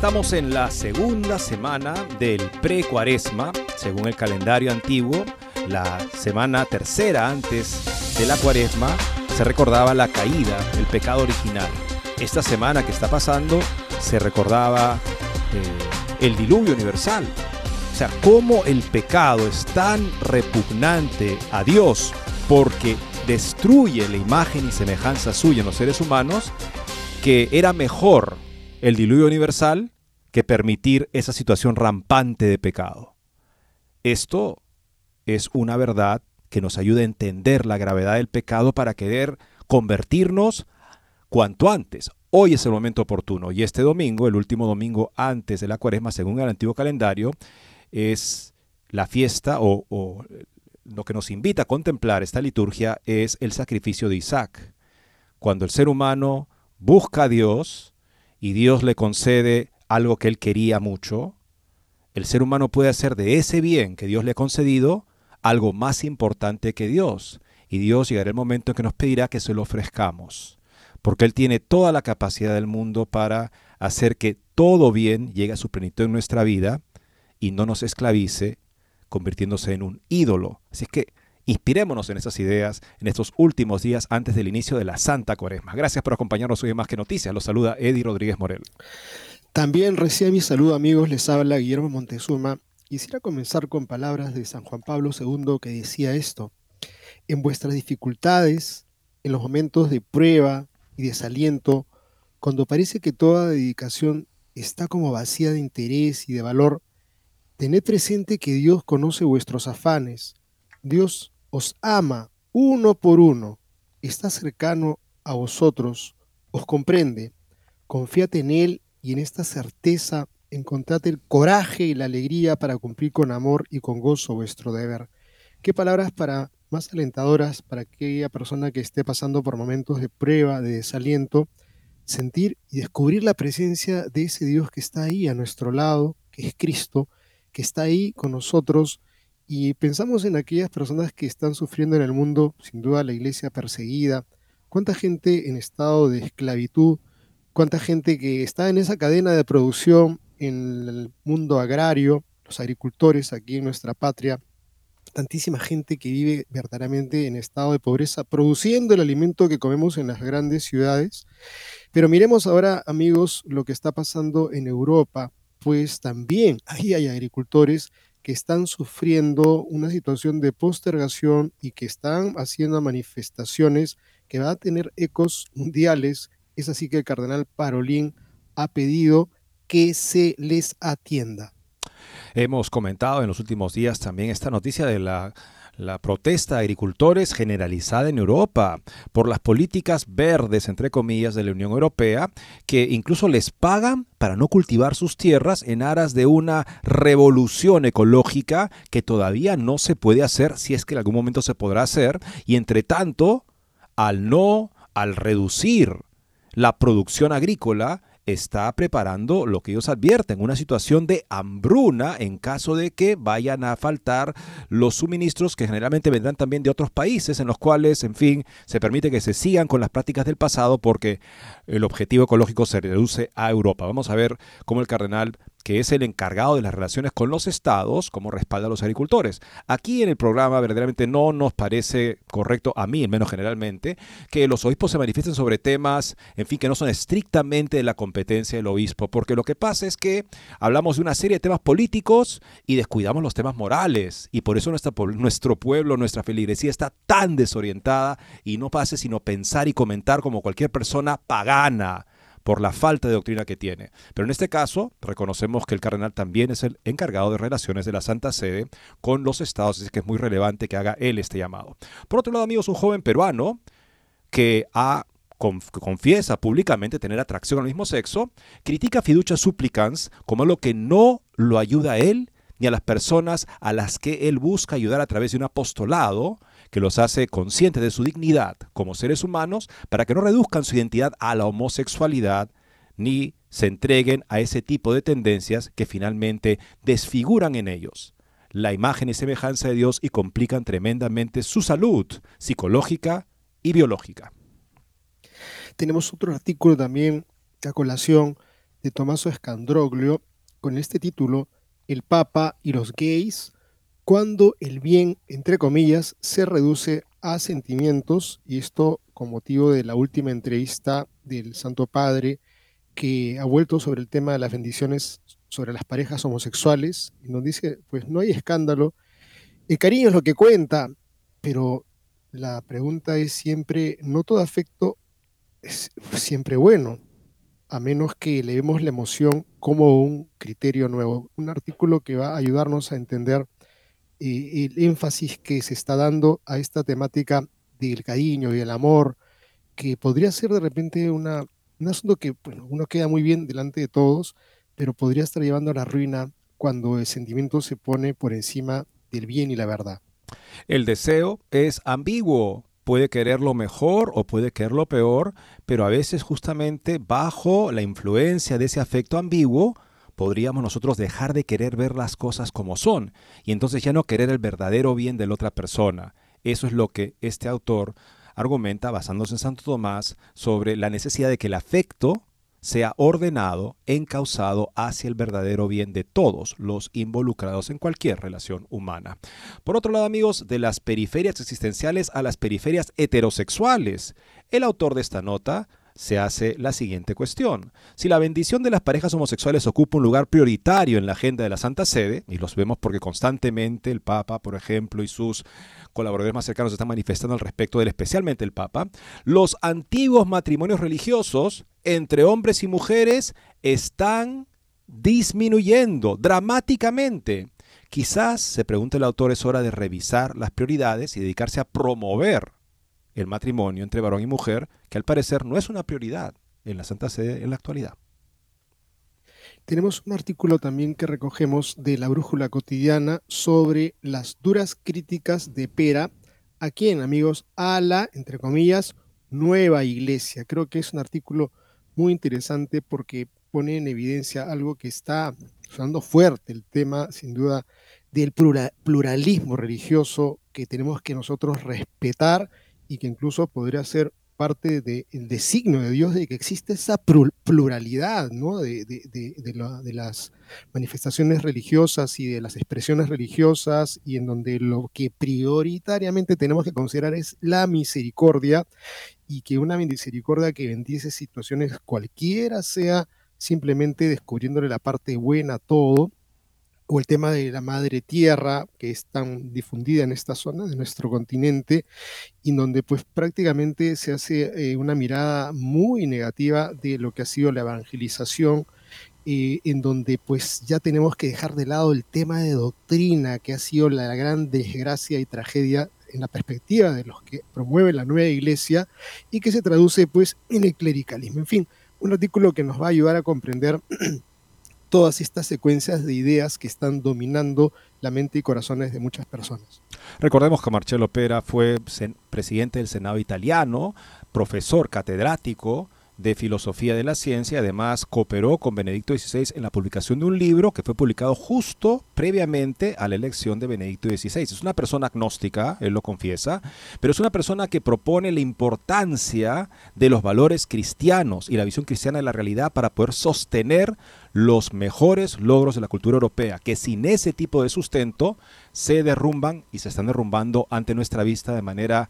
Estamos en la segunda semana del pre-cuaresma, según el calendario antiguo. La semana tercera antes de la cuaresma se recordaba la caída, el pecado original. Esta semana que está pasando se recordaba eh, el diluvio universal. O sea, cómo el pecado es tan repugnante a Dios porque destruye la imagen y semejanza suya en los seres humanos, que era mejor el diluvio universal que permitir esa situación rampante de pecado. Esto es una verdad que nos ayuda a entender la gravedad del pecado para querer convertirnos cuanto antes. Hoy es el momento oportuno y este domingo, el último domingo antes de la cuaresma, según el antiguo calendario, es la fiesta o, o lo que nos invita a contemplar esta liturgia es el sacrificio de Isaac. Cuando el ser humano busca a Dios, y Dios le concede algo que él quería mucho, el ser humano puede hacer de ese bien que Dios le ha concedido algo más importante que Dios. Y Dios llegará el momento en que nos pedirá que se lo ofrezcamos, porque Él tiene toda la capacidad del mundo para hacer que todo bien llegue a su plenitud en nuestra vida y no nos esclavice convirtiéndose en un ídolo. Así es que Inspirémonos en esas ideas en estos últimos días antes del inicio de la Santa Cuaresma. Gracias por acompañarnos hoy en Más que Noticias. Los saluda Eddie Rodríguez Morel. También recién mi saludo amigos, les habla Guillermo Montezuma. Quisiera comenzar con palabras de San Juan Pablo II que decía esto. En vuestras dificultades, en los momentos de prueba y desaliento, cuando parece que toda dedicación está como vacía de interés y de valor, tened presente que Dios conoce vuestros afanes Dios os ama uno por uno, está cercano a vosotros, os comprende, confiad en Él y en esta certeza encontrad el coraje y la alegría para cumplir con amor y con gozo vuestro deber. Qué palabras para más alentadoras para aquella persona que esté pasando por momentos de prueba, de desaliento, sentir y descubrir la presencia de ese Dios que está ahí a nuestro lado, que es Cristo, que está ahí con nosotros y pensamos en aquellas personas que están sufriendo en el mundo, sin duda la iglesia perseguida, cuánta gente en estado de esclavitud, cuánta gente que está en esa cadena de producción en el mundo agrario, los agricultores aquí en nuestra patria, tantísima gente que vive verdaderamente en estado de pobreza, produciendo el alimento que comemos en las grandes ciudades. Pero miremos ahora, amigos, lo que está pasando en Europa, pues también ahí hay agricultores están sufriendo una situación de postergación y que están haciendo manifestaciones que van a tener ecos mundiales. Es así que el cardenal Parolín ha pedido que se les atienda. Hemos comentado en los últimos días también esta noticia de la la protesta de agricultores generalizada en Europa por las políticas verdes, entre comillas, de la Unión Europea, que incluso les pagan para no cultivar sus tierras en aras de una revolución ecológica que todavía no se puede hacer, si es que en algún momento se podrá hacer, y entre tanto, al no, al reducir la producción agrícola, está preparando lo que ellos advierten, una situación de hambruna en caso de que vayan a faltar los suministros que generalmente vendrán también de otros países en los cuales, en fin, se permite que se sigan con las prácticas del pasado porque el objetivo ecológico se reduce a Europa. Vamos a ver cómo el cardenal que es el encargado de las relaciones con los estados, como respalda a los agricultores. Aquí en el programa verdaderamente no nos parece correcto, a mí menos generalmente, que los obispos se manifiesten sobre temas, en fin, que no son estrictamente de la competencia del obispo, porque lo que pasa es que hablamos de una serie de temas políticos y descuidamos los temas morales, y por eso nuestra, nuestro pueblo, nuestra feligresía está tan desorientada y no pase sino pensar y comentar como cualquier persona pagana por la falta de doctrina que tiene. Pero en este caso, reconocemos que el cardenal también es el encargado de relaciones de la Santa Sede con los estados, así que es muy relevante que haga él este llamado. Por otro lado, amigos, un joven peruano que confiesa públicamente tener atracción al mismo sexo, critica fiducia supplicans como algo que no lo ayuda a él ni a las personas a las que él busca ayudar a través de un apostolado que los hace conscientes de su dignidad como seres humanos para que no reduzcan su identidad a la homosexualidad ni se entreguen a ese tipo de tendencias que finalmente desfiguran en ellos la imagen y semejanza de Dios y complican tremendamente su salud psicológica y biológica. Tenemos otro artículo también a colación de Tomaso Escandroglio con este título El Papa y los gays, cuando el bien, entre comillas, se reduce a sentimientos, y esto con motivo de la última entrevista del Santo Padre, que ha vuelto sobre el tema de las bendiciones sobre las parejas homosexuales, y nos dice, pues no hay escándalo, el cariño es lo que cuenta, pero la pregunta es siempre, no todo afecto es siempre bueno, a menos que leemos la emoción como un criterio nuevo. Un artículo que va a ayudarnos a entender el énfasis que se está dando a esta temática del cariño y el amor, que podría ser de repente una, un asunto que uno queda muy bien delante de todos, pero podría estar llevando a la ruina cuando el sentimiento se pone por encima del bien y la verdad. El deseo es ambiguo, puede querer lo mejor o puede querer lo peor, pero a veces justamente bajo la influencia de ese afecto ambiguo, podríamos nosotros dejar de querer ver las cosas como son y entonces ya no querer el verdadero bien de la otra persona. Eso es lo que este autor argumenta basándose en Santo Tomás sobre la necesidad de que el afecto sea ordenado, encausado hacia el verdadero bien de todos los involucrados en cualquier relación humana. Por otro lado, amigos, de las periferias existenciales a las periferias heterosexuales, el autor de esta nota se hace la siguiente cuestión. Si la bendición de las parejas homosexuales ocupa un lugar prioritario en la agenda de la Santa Sede, y los vemos porque constantemente el Papa, por ejemplo, y sus colaboradores más cercanos están manifestando al respecto de él, especialmente el Papa, los antiguos matrimonios religiosos entre hombres y mujeres están disminuyendo dramáticamente. Quizás, se pregunta el autor, es hora de revisar las prioridades y dedicarse a promover el matrimonio entre varón y mujer, que al parecer no es una prioridad en la Santa Sede en la actualidad. Tenemos un artículo también que recogemos de la Brújula Cotidiana sobre las duras críticas de Pera a quién, amigos, a la, entre comillas, nueva iglesia. Creo que es un artículo muy interesante porque pone en evidencia algo que está sonando fuerte, el tema, sin duda, del pluralismo religioso que tenemos que nosotros respetar y que incluso podría ser parte del designio de Dios de que existe esa pluralidad ¿no? de, de, las manifestaciones religiosas y de las expresiones religiosas y en donde lo que prioritariamente tenemos que considerar es la misericordia y que una misericordia que bendice situaciones cualquiera sea simplemente descubriéndole la parte buena a todo o el tema de la madre tierra, que es tan difundida en esta zona de nuestro continente, y donde pues prácticamente se hace eh, una mirada muy negativa de lo que ha sido la evangelización, eh, en donde pues ya tenemos que dejar de lado el tema de doctrina, que ha sido la gran desgracia y tragedia en la perspectiva de los que promueven la nueva iglesia, y que se traduce pues en el clericalismo. En fin, un artículo que nos va a ayudar a comprender todas estas secuencias de ideas que están dominando la mente y corazones de muchas personas. Recordemos que Marcello Pera fue presidente del Senado italiano, profesor catedrático de filosofía de la ciencia. Además, cooperó con Benedicto XVI en la publicación de un libro que fue publicado justo previamente a la elección de Benedicto XVI. Es una persona agnóstica, él lo confiesa, pero es una persona que propone la importancia de los valores cristianos y la visión cristiana de la realidad para poder sostener los mejores logros de la cultura europea, que sin ese tipo de sustento se derrumban y se están derrumbando ante nuestra vista de manera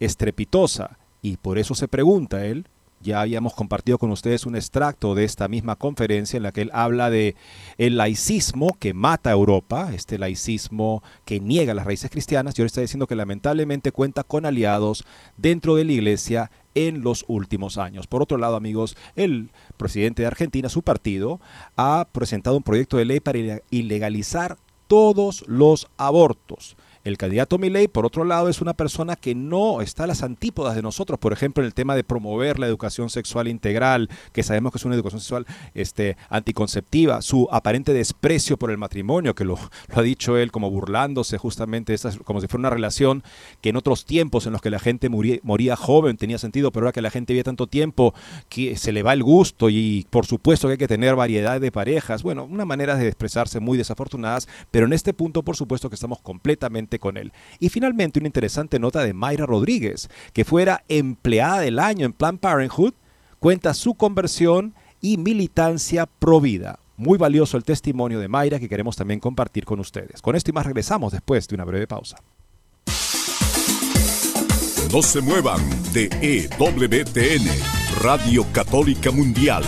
estrepitosa. Y por eso se pregunta él, ya habíamos compartido con ustedes un extracto de esta misma conferencia en la que él habla de el laicismo que mata a Europa, este laicismo que niega las raíces cristianas, y ahora está diciendo que lamentablemente cuenta con aliados dentro de la iglesia en los últimos años. Por otro lado, amigos, el presidente de Argentina, su partido, ha presentado un proyecto de ley para ilegalizar todos los abortos. El candidato Milei, por otro lado, es una persona que no está a las antípodas de nosotros, por ejemplo, en el tema de promover la educación sexual integral, que sabemos que es una educación sexual este, anticonceptiva, su aparente desprecio por el matrimonio, que lo, ha dicho él como burlándose justamente, como si fuera una relación que en otros tiempos en los que la gente moría, joven tenía sentido, pero ahora que la gente vive tanto tiempo, que se le va el gusto y por supuesto que hay que tener variedad de parejas. Bueno, una manera de expresarse muy desafortunadas, pero en este punto, por supuesto que estamos completamente con él. Y finalmente una interesante nota de Mayra Rodríguez, que fuera empleada del año en Planned Parenthood, cuenta su conversión y militancia pro vida. Muy valioso el testimonio de Mayra que queremos también compartir con ustedes. Con esto y más regresamos después de una breve pausa. No se muevan de EWTN, Radio Católica Mundial.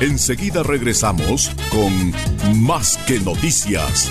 Enseguida regresamos con Más que Noticias.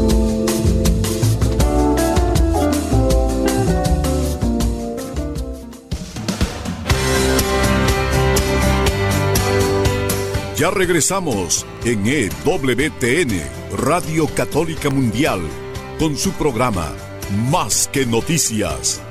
Ya regresamos en EWTN, Radio Católica Mundial, con su programa Más que Noticias.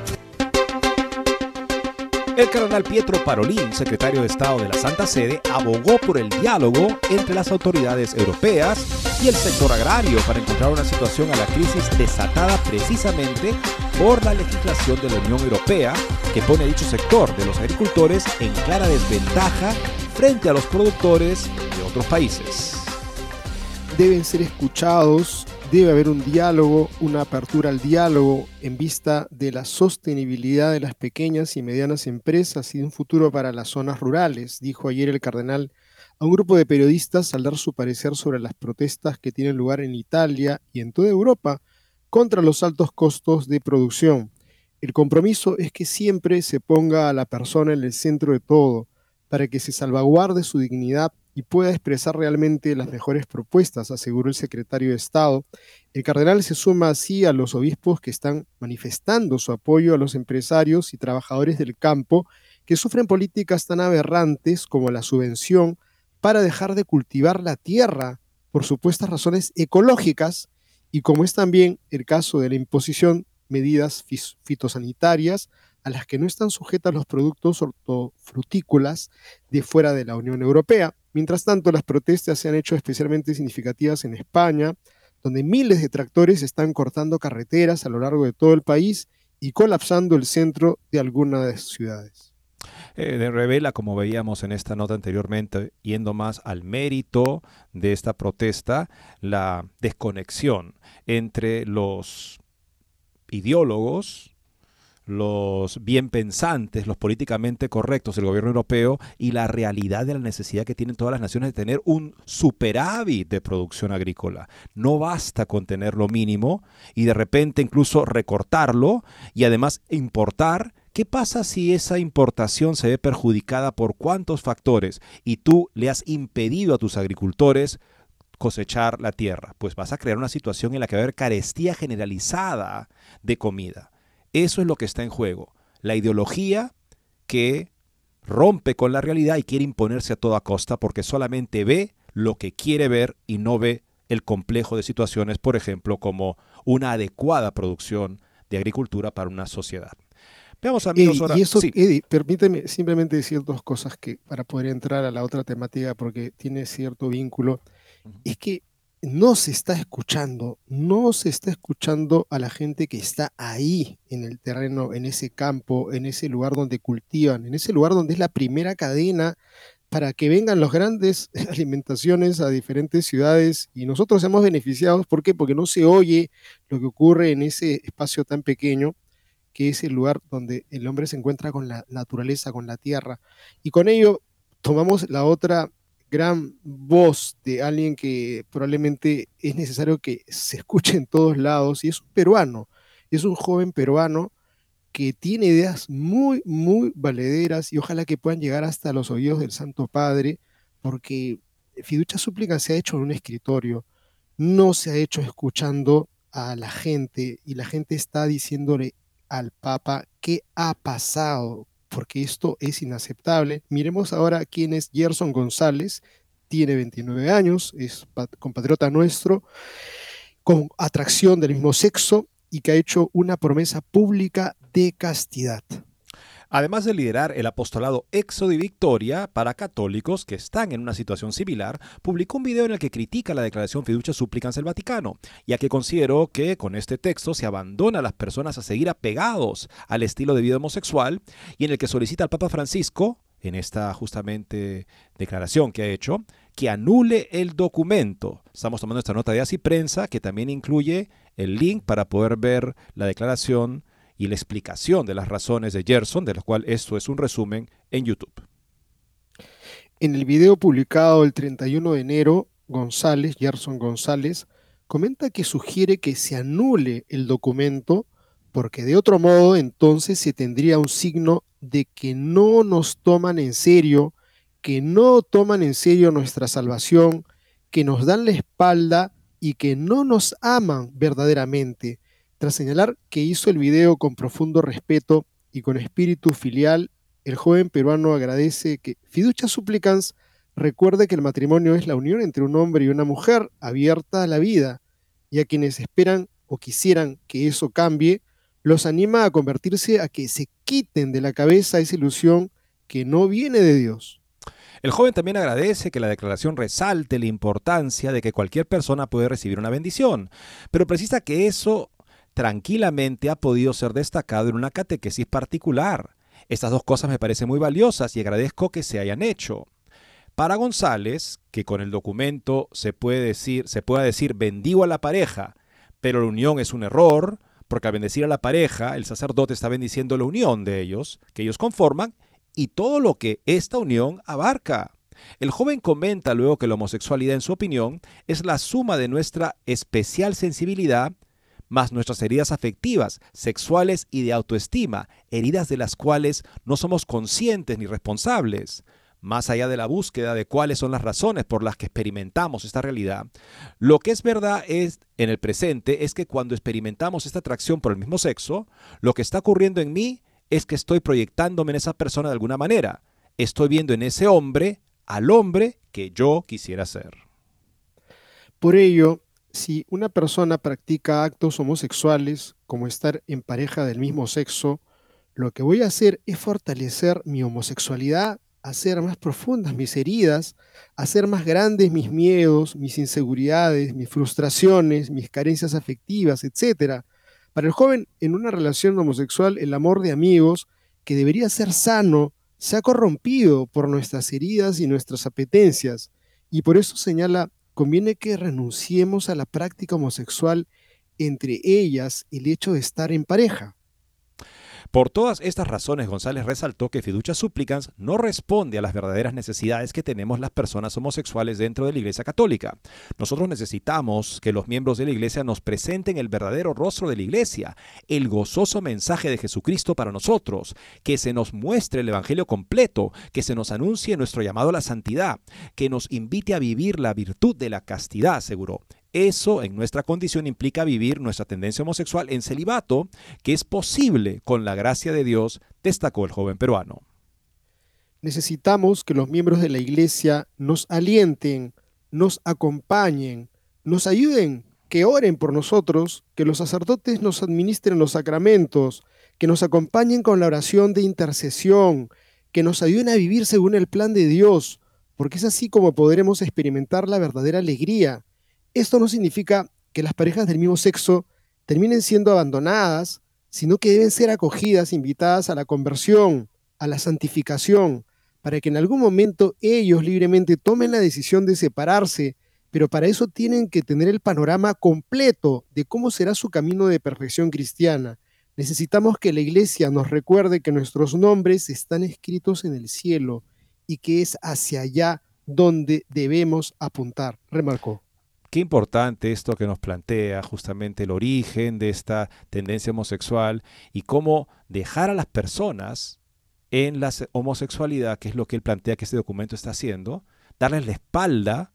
El cardenal Pietro Parolín, secretario de Estado de la Santa Sede, abogó por el diálogo entre las autoridades europeas y el sector agrario para encontrar una situación a la crisis desatada precisamente por la legislación de la Unión Europea que pone a dicho sector de los agricultores en clara desventaja frente a los productores de otros países. Deben ser escuchados, debe haber un diálogo, una apertura al diálogo en vista de la sostenibilidad de las pequeñas y medianas empresas y de un futuro para las zonas rurales, dijo ayer el cardenal a un grupo de periodistas al dar su parecer sobre las protestas que tienen lugar en Italia y en toda Europa contra los altos costos de producción. El compromiso es que siempre se ponga a la persona en el centro de todo, para que se salvaguarde su dignidad y pueda expresar realmente las mejores propuestas, aseguró el secretario de Estado. El cardenal se suma así a los obispos que están manifestando su apoyo a los empresarios y trabajadores del campo que sufren políticas tan aberrantes como la subvención para dejar de cultivar la tierra por supuestas razones ecológicas y como es también el caso de la imposición medidas fitosanitarias a las que no están sujetas los productos hortofrutícolas de fuera de la Unión Europea. Mientras tanto, las protestas se han hecho especialmente significativas en España, donde miles de tractores están cortando carreteras a lo largo de todo el país y colapsando el centro de algunas ciudades. Eh, revela, como veíamos en esta nota anteriormente, yendo más al mérito de esta protesta, la desconexión entre los ideólogos, los bien pensantes, los políticamente correctos del gobierno europeo y la realidad de la necesidad que tienen todas las naciones de tener un superávit de producción agrícola. No basta con tener lo mínimo y de repente incluso recortarlo y además importar. ¿Qué pasa si esa importación se ve perjudicada por cuántos factores y tú le has impedido a tus agricultores cosechar la tierra? Pues vas a crear una situación en la que va a haber carestía generalizada de comida. Eso es lo que está en juego. La ideología que rompe con la realidad y quiere imponerse a toda costa porque solamente ve lo que quiere ver y no ve el complejo de situaciones, por ejemplo, como una adecuada producción de agricultura para una sociedad. Veamos amigos ahora. Y eso, Eddie, permíteme simplemente decir dos cosas que para poder entrar a la otra temática porque tiene cierto vínculo. Es que no se está escuchando, no se está escuchando a la gente que está ahí en el terreno, en ese campo, en ese lugar donde cultivan, en ese lugar donde es la primera cadena para que vengan las grandes alimentaciones a diferentes ciudades y nosotros hemos beneficiado. ¿Por qué? Porque no se oye lo que ocurre en ese espacio tan pequeño que es el lugar donde el hombre se encuentra con la naturaleza, con la tierra. Y con ello tomamos la otra gran voz de alguien que probablemente es necesario que se escuche en todos lados y es un peruano, es un joven peruano que tiene ideas muy, muy valederas y ojalá que puedan llegar hasta los oídos del Santo Padre, porque Fiducia Súplica se ha hecho en un escritorio, no se ha hecho escuchando a la gente y la gente está diciéndole al Papa qué ha pasado, porque esto es inaceptable. Miremos ahora quién es Gerson González, tiene 29 años, es compatriota nuestro, con atracción del mismo sexo y que ha hecho una promesa pública de castidad. Además de liderar el apostolado Éxodo y Victoria para católicos que están en una situación similar, publicó un video en el que critica la declaración Fiducia Supplicans del Vaticano, ya que consideró que con este texto se abandona a las personas a seguir apegados al estilo de vida homosexual y en el que solicita al Papa Francisco, en esta justamente declaración que ha hecho, que anule el documento. Estamos tomando esta nota de así prensa que también incluye el link para poder ver la declaración y la explicación de las razones de Gerson, de lo cual esto es un resumen en YouTube. En el video publicado el 31 de enero, González, Gerson González, comenta que sugiere que se anule el documento porque de otro modo entonces se tendría un signo de que no nos toman en serio, que no toman en serio nuestra salvación, que nos dan la espalda y que no nos aman verdaderamente, tras señalar que hizo el video con profundo respeto y con espíritu filial, el joven peruano agradece que Fiducia Supplicans recuerde que el matrimonio es la unión entre un hombre y una mujer abierta a la vida, y a quienes esperan o quisieran que eso cambie, los anima a convertirse a que se quiten de la cabeza esa ilusión que no viene de Dios. El joven también agradece que la declaración resalte la importancia de que cualquier persona puede recibir una bendición, pero precisa que eso tranquilamente ha podido ser destacado en una catequesis particular. Estas dos cosas me parecen muy valiosas y agradezco que se hayan hecho. Para González, que con el documento se puede decir, se pueda decir bendigo a la pareja, pero la unión es un error, porque al bendecir a la pareja, el sacerdote está bendiciendo la unión de ellos, que ellos conforman, y todo lo que esta unión abarca. El joven comenta luego que la homosexualidad, en su opinión, es la suma de nuestra especial sensibilidad más nuestras heridas afectivas, sexuales y de autoestima, heridas de las cuales no somos conscientes ni responsables. Más allá de la búsqueda de cuáles son las razones por las que experimentamos esta realidad, lo que es verdad es en el presente es que cuando experimentamos esta atracción por el mismo sexo, lo que está ocurriendo en mí es que estoy proyectándome en esa persona de alguna manera. Estoy viendo en ese hombre al hombre que yo quisiera ser. Por ello, si una persona practica actos homosexuales, como estar en pareja del mismo sexo, lo que voy a hacer es fortalecer mi homosexualidad, hacer más profundas mis heridas, hacer más grandes mis miedos, mis inseguridades, mis frustraciones, mis carencias afectivas, etc. Para el joven en una relación homosexual, el amor de amigos, que debería ser sano, se ha corrompido por nuestras heridas y nuestras apetencias, y por eso señala conviene que renunciemos a la práctica homosexual, entre ellas el hecho de estar en pareja. Por todas estas razones, González resaltó que Fiducia Supplicans no responde a las verdaderas necesidades que tenemos las personas homosexuales dentro de la Iglesia Católica. Nosotros necesitamos que los miembros de la Iglesia nos presenten el verdadero rostro de la Iglesia, el gozoso mensaje de Jesucristo para nosotros, que se nos muestre el Evangelio completo, que se nos anuncie nuestro llamado a la santidad, que nos invite a vivir la virtud de la castidad, aseguró. Eso en nuestra condición implica vivir nuestra tendencia homosexual en celibato, que es posible con la gracia de Dios, destacó el joven peruano. Necesitamos que los miembros de la Iglesia nos alienten, nos acompañen, nos ayuden, que oren por nosotros, que los sacerdotes nos administren los sacramentos, que nos acompañen con la oración de intercesión, que nos ayuden a vivir según el plan de Dios, porque es así como podremos experimentar la verdadera alegría esto no significa que las parejas del mismo sexo terminen siendo abandonadas, sino que deben ser acogidas, invitadas a la conversión, a la santificación, para que en algún momento ellos libremente tomen la decisión de separarse, pero para eso tienen que tener el panorama completo de cómo será su camino de perfección cristiana. Necesitamos que la iglesia nos recuerde que nuestros nombres están escritos en el cielo y que es hacia allá donde debemos apuntar, remarcó. Qué importante esto que nos plantea justamente el origen de esta tendencia homosexual y cómo dejar a las personas en la homosexualidad, que es lo que él plantea que este documento está haciendo, darles la espalda,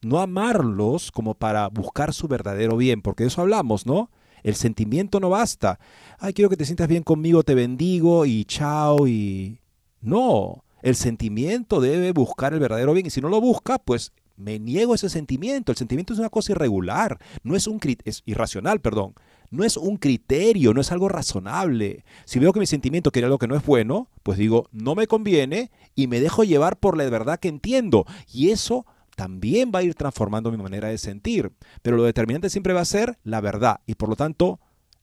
no amarlos como para buscar su verdadero bien, porque de eso hablamos, ¿no? El sentimiento no basta. Ay, quiero que te sientas bien conmigo, te bendigo y chao y... No, el sentimiento debe buscar el verdadero bien y si no lo busca, pues me niego ese sentimiento. El sentimiento es una cosa irregular, no es un es irracional, perdón. No es un criterio, no es algo razonable. Si veo que mi sentimiento quiere algo que no es bueno, pues digo, no me conviene y me dejo llevar por la verdad que entiendo. Y eso también va a ir transformando mi manera de sentir. Pero lo determinante siempre va a ser la verdad y por lo tanto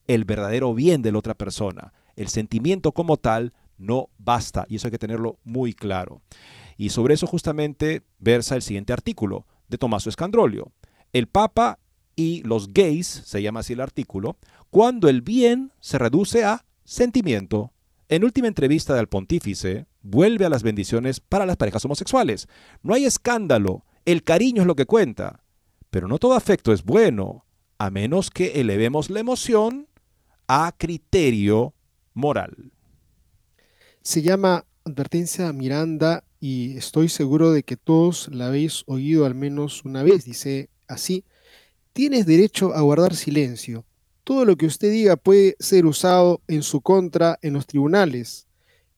el verdadero bien de la otra persona. El sentimiento como tal no basta y eso hay que tenerlo muy claro. Y sobre eso justamente versa el siguiente artículo de Tommaso Escandrolio. El Papa y los gays, se llama así el artículo, cuando el bien se reduce a sentimiento. En última entrevista del pontífice, vuelve a las bendiciones para las parejas homosexuales. No hay escándalo, el cariño es lo que cuenta. Pero no todo afecto es bueno, a menos que elevemos la emoción a criterio moral. Se llama Advertencia Miranda y estoy seguro de que todos la habéis oído al menos una vez. Dice así, tienes derecho a guardar silencio. Todo lo que usted diga puede ser usado en su contra en los tribunales.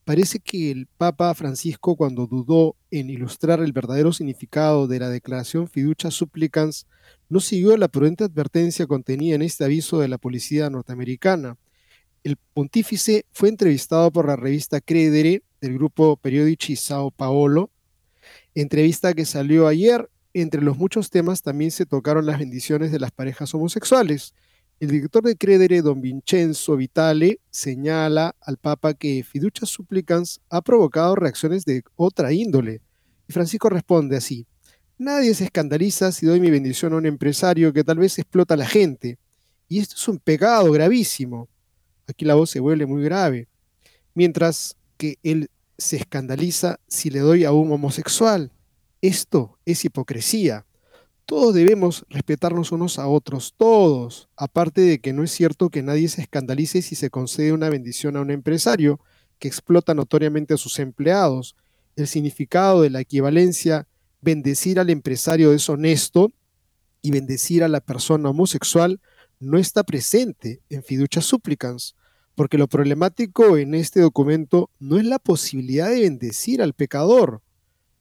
Parece que el Papa Francisco, cuando dudó en ilustrar el verdadero significado de la declaración fiducia supplicans, no siguió la prudente advertencia contenida en este aviso de la policía norteamericana. El pontífice fue entrevistado por la revista Credere del grupo Periodici Sao Paolo. Entrevista que salió ayer. Entre los muchos temas también se tocaron las bendiciones de las parejas homosexuales. El director de Credere, don Vincenzo Vitale, señala al Papa que Fiducia Supplicans ha provocado reacciones de otra índole. Y Francisco responde así: Nadie se escandaliza si doy mi bendición a un empresario que tal vez explota a la gente. Y esto es un pecado gravísimo. Aquí la voz se vuelve muy grave. Mientras que él se escandaliza si le doy a un homosexual. Esto es hipocresía. Todos debemos respetarnos unos a otros, todos, aparte de que no es cierto que nadie se escandalice si se concede una bendición a un empresario que explota notoriamente a sus empleados. El significado de la equivalencia bendecir al empresario deshonesto y bendecir a la persona homosexual no está presente en fiducia supplicans porque lo problemático en este documento no es la posibilidad de bendecir al pecador,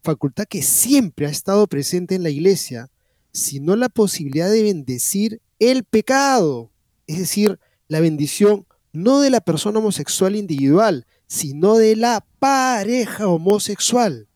facultad que siempre ha estado presente en la iglesia, sino la posibilidad de bendecir el pecado, es decir, la bendición no de la persona homosexual individual, sino de la pareja homosexual.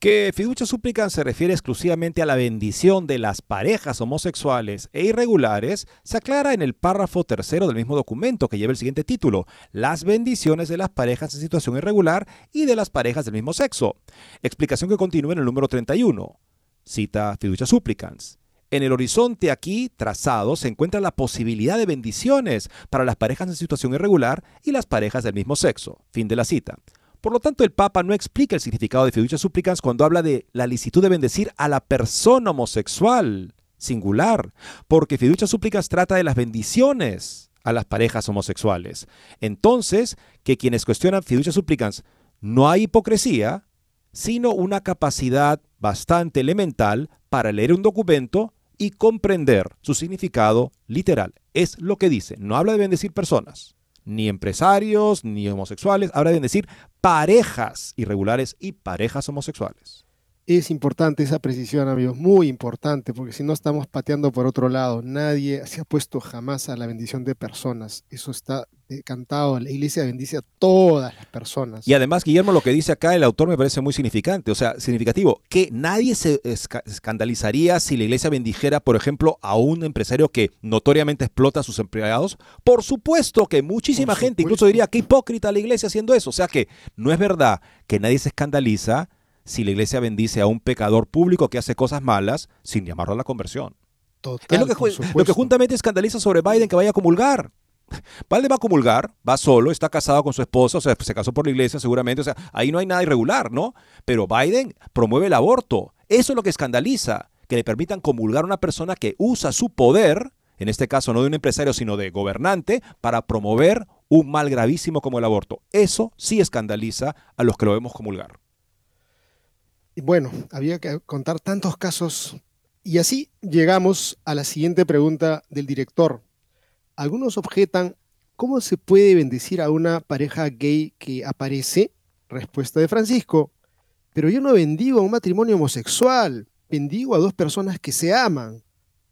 Que fiducia súplica se refiere exclusivamente a la bendición de las parejas homosexuales e irregulares se aclara en el párrafo tercero del mismo documento que lleva el siguiente título, las bendiciones de las parejas en situación irregular y de las parejas del mismo sexo. Explicación que continúa en el número 31. Cita fiducia supplicans. En el horizonte aquí trazado se encuentra la posibilidad de bendiciones para las parejas en situación irregular y las parejas del mismo sexo. Fin de la cita. Por lo tanto, el Papa no explica el significado de fiducia supplicans cuando habla de la licitud de bendecir a la persona homosexual, singular, porque fiducia supplicans trata de las bendiciones a las parejas homosexuales. Entonces, que quienes cuestionan fiducia supplicans no hay hipocresía, sino una capacidad bastante elemental para leer un documento y comprender su significado literal. Es lo que dice, no habla de bendecir personas, ni empresarios, ni homosexuales, habla de bendecir parejas irregulares y parejas homosexuales. Es importante esa precisión, amigos, muy importante, porque si no estamos pateando por otro lado. Nadie se ha puesto jamás a la bendición de personas. Eso está cantado. La iglesia bendice a todas las personas. Y además, Guillermo, lo que dice acá el autor me parece muy significante, o sea, significativo, que nadie se escandalizaría si la iglesia bendijera, por ejemplo, a un empresario que notoriamente explota a sus empleados. Por supuesto que muchísima gente incluso diría, qué hipócrita la iglesia haciendo eso. O sea que no es verdad que nadie se escandaliza si la iglesia bendice a un pecador público que hace cosas malas sin llamarlo a la conversión. es lo que, lo que juntamente escandaliza sobre Biden que vaya a comulgar. Biden va a comulgar, va solo, está casado con su esposa, o sea, se casó por la iglesia seguramente, o sea, ahí no hay nada irregular, ¿no? Pero Biden promueve el aborto. Eso es lo que escandaliza, que le permitan comulgar a una persona que usa su poder, en este caso no de un empresario, sino de gobernante, para promover un mal gravísimo como el aborto. Eso sí escandaliza a los que lo vemos comulgar. Bueno, había que contar tantos casos. Y así llegamos a la siguiente pregunta del director. Algunos objetan, ¿cómo se puede bendecir a una pareja gay que aparece? Respuesta de Francisco. Pero yo no bendigo a un matrimonio homosexual, bendigo a dos personas que se aman.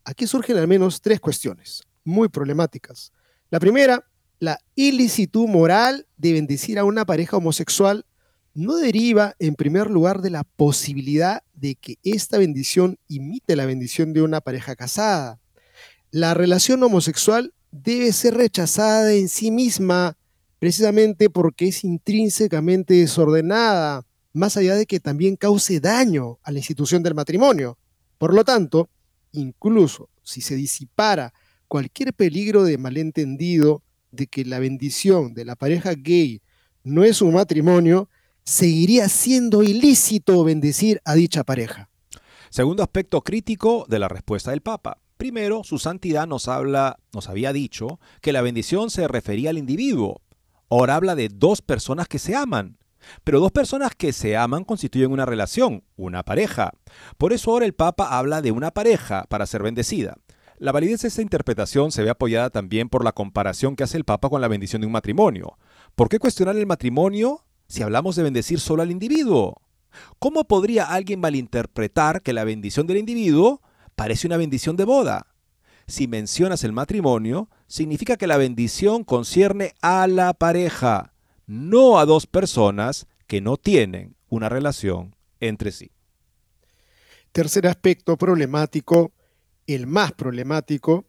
Aquí surgen al menos tres cuestiones, muy problemáticas. La primera, la ilicitud moral de bendecir a una pareja homosexual no deriva en primer lugar de la posibilidad de que esta bendición imite la bendición de una pareja casada. La relación homosexual debe ser rechazada en sí misma precisamente porque es intrínsecamente desordenada, más allá de que también cause daño a la institución del matrimonio. Por lo tanto, incluso si se disipara cualquier peligro de malentendido de que la bendición de la pareja gay no es un matrimonio, seguiría siendo ilícito bendecir a dicha pareja. Segundo aspecto crítico de la respuesta del Papa. Primero, su santidad nos habla, nos había dicho que la bendición se refería al individuo. Ahora habla de dos personas que se aman. Pero dos personas que se aman constituyen una relación, una pareja. Por eso ahora el Papa habla de una pareja para ser bendecida. La validez de esta interpretación se ve apoyada también por la comparación que hace el Papa con la bendición de un matrimonio. ¿Por qué cuestionar el matrimonio si hablamos de bendecir solo al individuo? ¿Cómo podría alguien malinterpretar que la bendición del individuo parece una bendición de boda? Si mencionas el matrimonio, significa que la bendición concierne a la pareja, no a dos personas que no tienen una relación entre sí. Tercer aspecto problemático, el más problemático,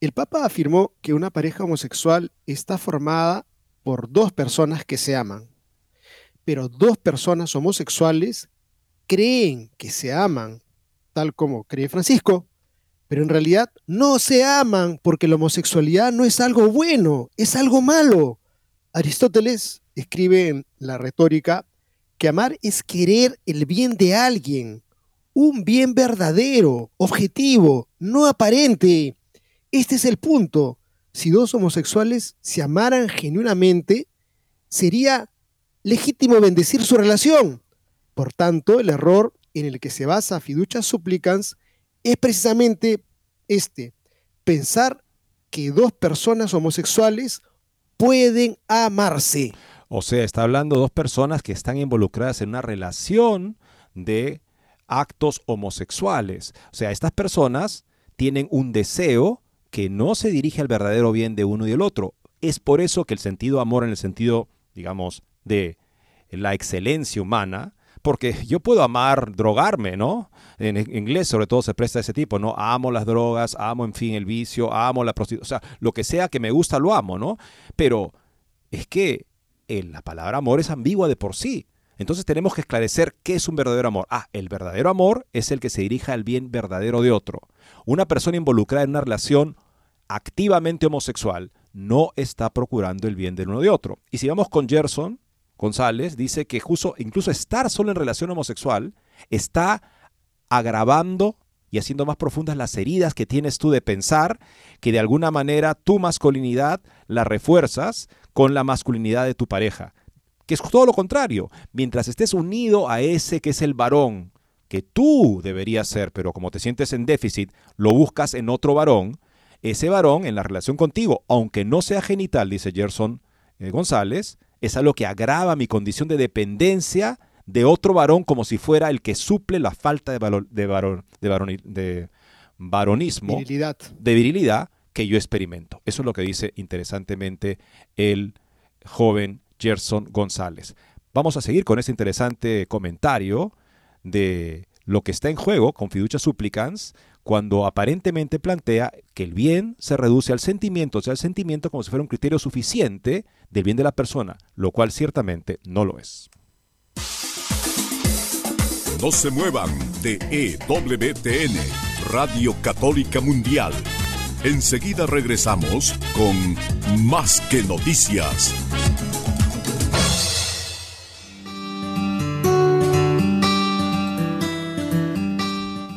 el Papa afirmó que una pareja homosexual está formada por dos personas que se aman pero dos personas homosexuales creen que se aman, tal como cree Francisco, pero en realidad no se aman porque la homosexualidad no es algo bueno, es algo malo. Aristóteles escribe en la retórica que amar es querer el bien de alguien, un bien verdadero, objetivo, no aparente. Este es el punto. Si dos homosexuales se amaran genuinamente, sería legítimo bendecir su relación. Por tanto, el error en el que se basa fiducia supplicans es precisamente este, pensar que dos personas homosexuales pueden amarse. O sea, está hablando dos personas que están involucradas en una relación de actos homosexuales. O sea, estas personas tienen un deseo que no se dirige al verdadero bien de uno y del otro. Es por eso que el sentido amor en el sentido, digamos, de la excelencia humana, porque yo puedo amar drogarme, ¿no? En inglés sobre todo se presta ese tipo, ¿no? Amo las drogas, amo en fin el vicio, amo la prostitución, o sea, lo que sea que me gusta lo amo, ¿no? Pero es que la palabra amor es ambigua de por sí. Entonces tenemos que esclarecer qué es un verdadero amor. Ah, el verdadero amor es el que se dirige al bien verdadero de otro. Una persona involucrada en una relación activamente homosexual no está procurando el bien del uno de otro. Y si vamos con Gerson González, dice que justo, incluso estar solo en relación homosexual está agravando y haciendo más profundas las heridas que tienes tú de pensar que de alguna manera tu masculinidad la refuerzas con la masculinidad de tu pareja. Que es todo lo contrario. Mientras estés unido a ese que es el varón, que tú deberías ser, pero como te sientes en déficit, lo buscas en otro varón, ese varón en la relación contigo, aunque no sea genital, dice Gerson eh, González, es algo que agrava mi condición de dependencia de otro varón como si fuera el que suple la falta de, valor, de, varón, de, de varonismo, virilidad. de virilidad que yo experimento. Eso es lo que dice interesantemente el joven Gerson González. Vamos a seguir con este interesante comentario de lo que está en juego con Fiducia Supplicans cuando aparentemente plantea que el bien se reduce al sentimiento, o sea, el sentimiento como si fuera un criterio suficiente del bien de la persona, lo cual ciertamente no lo es. No se muevan de EWTN, Radio Católica Mundial. Enseguida regresamos con Más que Noticias.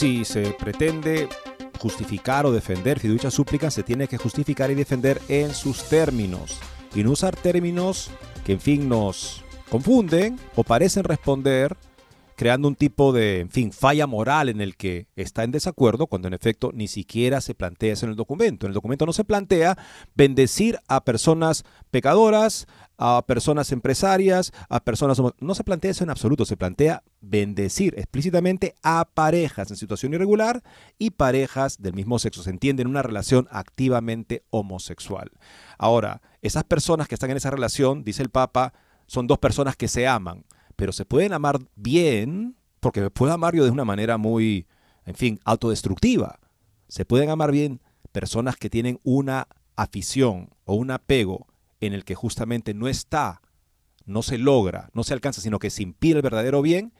Si se pretende justificar o defender fiducia súplica se tiene que justificar y defender en sus términos. Y no usar términos que en fin nos confunden o parecen responder creando un tipo de, en fin, falla moral en el que está en desacuerdo, cuando en efecto ni siquiera se plantea eso en el documento. En el documento no se plantea bendecir a personas pecadoras, a personas empresarias, a personas... No se plantea eso en absoluto, se plantea bendecir explícitamente a parejas en situación irregular y parejas del mismo sexo. Se entiende en una relación activamente homosexual. Ahora, esas personas que están en esa relación, dice el Papa, son dos personas que se aman pero se pueden amar bien, porque puedo amar yo de una manera muy, en fin, autodestructiva. Se pueden amar bien personas que tienen una afición o un apego en el que justamente no está, no se logra, no se alcanza, sino que se impide el verdadero bien,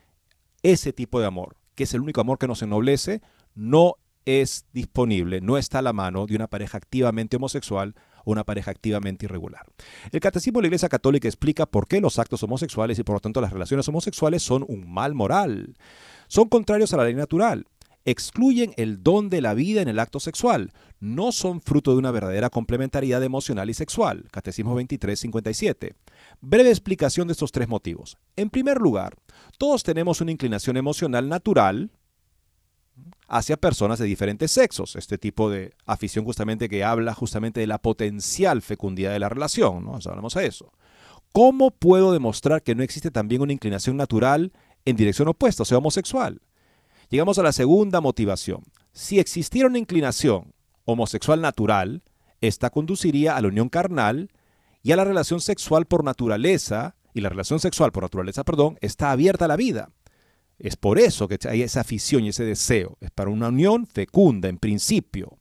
ese tipo de amor, que es el único amor que nos ennoblece, no es disponible, no está a la mano de una pareja activamente homosexual una pareja activamente irregular. El Catecismo de la Iglesia Católica explica por qué los actos homosexuales y por lo tanto las relaciones homosexuales son un mal moral. Son contrarios a la ley natural. Excluyen el don de la vida en el acto sexual. No son fruto de una verdadera complementariedad emocional y sexual. Catecismo 2357. Breve explicación de estos tres motivos. En primer lugar, todos tenemos una inclinación emocional natural, hacia personas de diferentes sexos. Este tipo de afición justamente que habla justamente de la potencial fecundidad de la relación, ¿no? hablamos de eso. ¿Cómo puedo demostrar que no existe también una inclinación natural en dirección opuesta, o sea, homosexual? Llegamos a la segunda motivación. Si existiera una inclinación homosexual natural, esta conduciría a la unión carnal y a la relación sexual por naturaleza, y la relación sexual por naturaleza, perdón, está abierta a la vida. Es por eso que hay esa afición y ese deseo. Es para una unión fecunda en principio.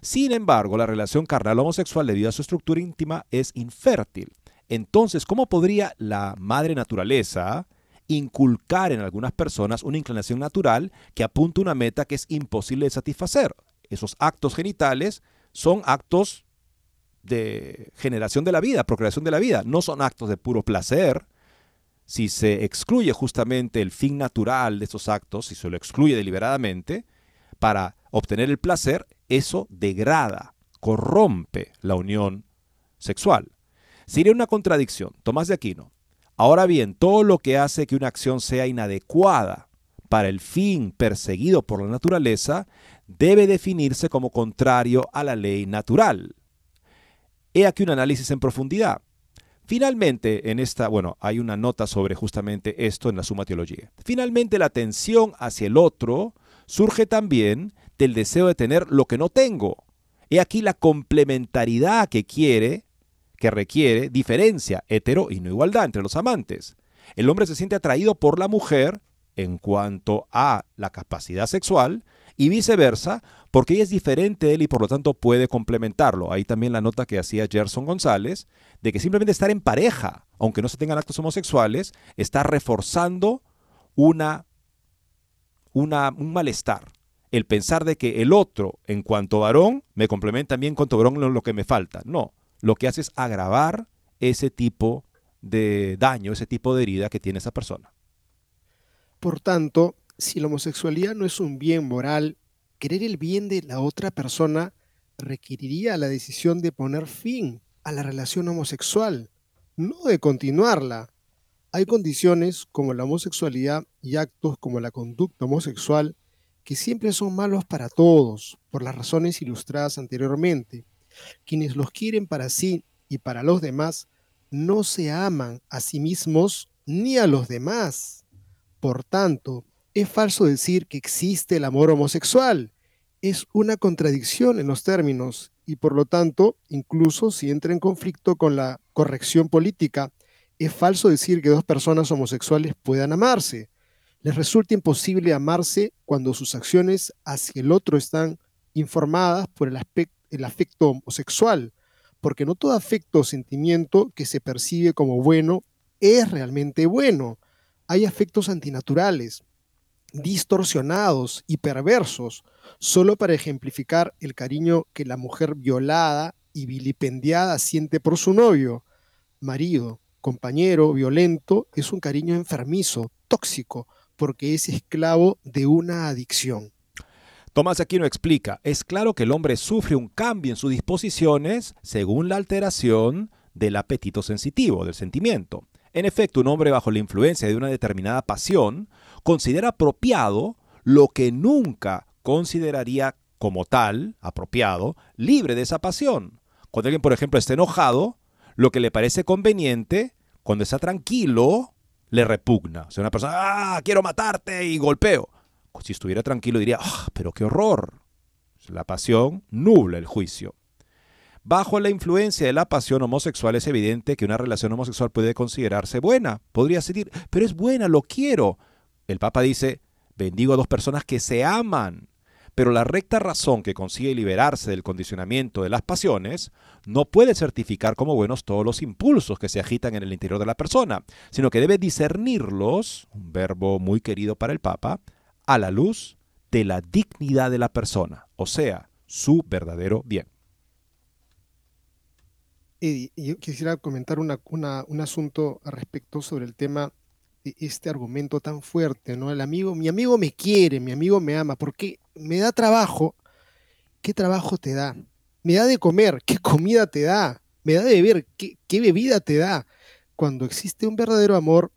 Sin embargo, la relación carnal homosexual debido a su estructura íntima es infértil. Entonces, ¿cómo podría la madre naturaleza inculcar en algunas personas una inclinación natural que apunta una meta que es imposible de satisfacer? Esos actos genitales son actos de generación de la vida, procreación de la vida, no son actos de puro placer. Si se excluye justamente el fin natural de esos actos, si se lo excluye deliberadamente, para obtener el placer, eso degrada, corrompe la unión sexual. Sería una contradicción. Tomás de Aquino. Ahora bien, todo lo que hace que una acción sea inadecuada para el fin perseguido por la naturaleza debe definirse como contrario a la ley natural. He aquí un análisis en profundidad. Finalmente, en esta, bueno, hay una nota sobre justamente esto en la Suma Teología. Finalmente, la atención hacia el otro surge también del deseo de tener lo que no tengo. He aquí la complementariedad que quiere, que requiere diferencia, hetero y no igualdad entre los amantes. El hombre se siente atraído por la mujer en cuanto a la capacidad sexual y viceversa, porque ella es diferente de él y por lo tanto puede complementarlo. Ahí también la nota que hacía Gerson González, de que simplemente estar en pareja, aunque no se tengan actos homosexuales, está reforzando una, una, un malestar. El pensar de que el otro, en cuanto varón, me complementa bien en cuanto varón lo que me falta. No, lo que hace es agravar ese tipo de daño, ese tipo de herida que tiene esa persona. Por tanto, si la homosexualidad no es un bien moral, querer el bien de la otra persona requeriría la decisión de poner fin a la relación homosexual, no de continuarla. Hay condiciones como la homosexualidad y actos como la conducta homosexual que siempre son malos para todos, por las razones ilustradas anteriormente. Quienes los quieren para sí y para los demás no se aman a sí mismos ni a los demás. Por tanto, es falso decir que existe el amor homosexual. Es una contradicción en los términos y por lo tanto, incluso si entra en conflicto con la corrección política, es falso decir que dos personas homosexuales puedan amarse. Les resulta imposible amarse cuando sus acciones hacia el otro están informadas por el, el afecto homosexual, porque no todo afecto o sentimiento que se percibe como bueno es realmente bueno. Hay afectos antinaturales, distorsionados y perversos, solo para ejemplificar el cariño que la mujer violada y vilipendiada siente por su novio, marido, compañero, violento, es un cariño enfermizo, tóxico, porque es esclavo de una adicción. Tomás Aquino explica, es claro que el hombre sufre un cambio en sus disposiciones según la alteración del apetito sensitivo, del sentimiento. En efecto, un hombre bajo la influencia de una determinada pasión considera apropiado lo que nunca consideraría como tal, apropiado, libre de esa pasión. Cuando alguien, por ejemplo, está enojado, lo que le parece conveniente, cuando está tranquilo, le repugna. O sea, una persona, ah, quiero matarte y golpeo. Si estuviera tranquilo diría, ah, pero qué horror. La pasión nubla el juicio. Bajo la influencia de la pasión homosexual es evidente que una relación homosexual puede considerarse buena. Podría decir, pero es buena, lo quiero. El Papa dice, bendigo a dos personas que se aman. Pero la recta razón que consigue liberarse del condicionamiento de las pasiones no puede certificar como buenos todos los impulsos que se agitan en el interior de la persona, sino que debe discernirlos, un verbo muy querido para el Papa, a la luz de la dignidad de la persona, o sea, su verdadero bien. Eddie, yo quisiera comentar un asunto respecto sobre el tema este argumento tan fuerte, ¿no? El amigo, mi amigo me quiere, mi amigo me ama, porque me da trabajo. ¿Qué trabajo te da? Me da de comer, ¿qué comida te da? Me da de beber, ¿qué, qué bebida te da? Cuando existe un verdadero amor,